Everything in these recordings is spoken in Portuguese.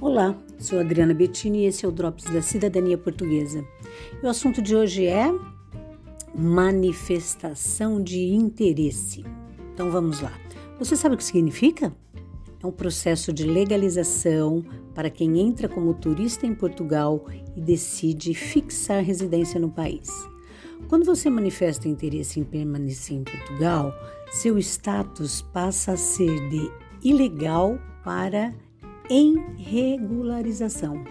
Olá, sou Adriana Bettini e esse é o Drops da Cidadania Portuguesa. E o assunto de hoje é manifestação de interesse. Então vamos lá. Você sabe o que significa? É um processo de legalização para quem entra como turista em Portugal e decide fixar residência no país. Quando você manifesta interesse em permanecer em Portugal, seu status passa a ser de ilegal para em regularização.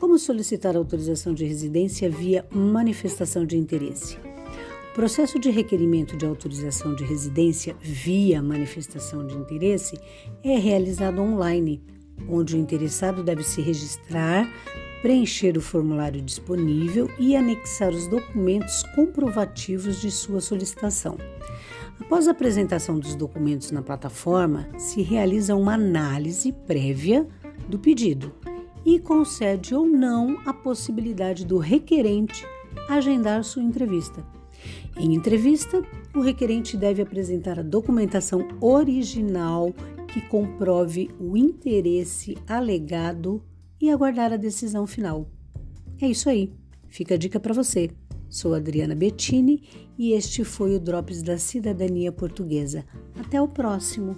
Como solicitar autorização de residência via manifestação de interesse? O processo de requerimento de autorização de residência via manifestação de interesse é realizado online, onde o interessado deve se registrar, preencher o formulário disponível e anexar os documentos comprovativos de sua solicitação. Após a apresentação dos documentos na plataforma, se realiza uma análise prévia do pedido e concede ou não a possibilidade do requerente agendar sua entrevista. Em entrevista, o requerente deve apresentar a documentação original que comprove o interesse alegado e aguardar a decisão final. É isso aí. Fica a dica para você. Sou Adriana Bettini e este foi o Drops da Cidadania Portuguesa. Até o próximo!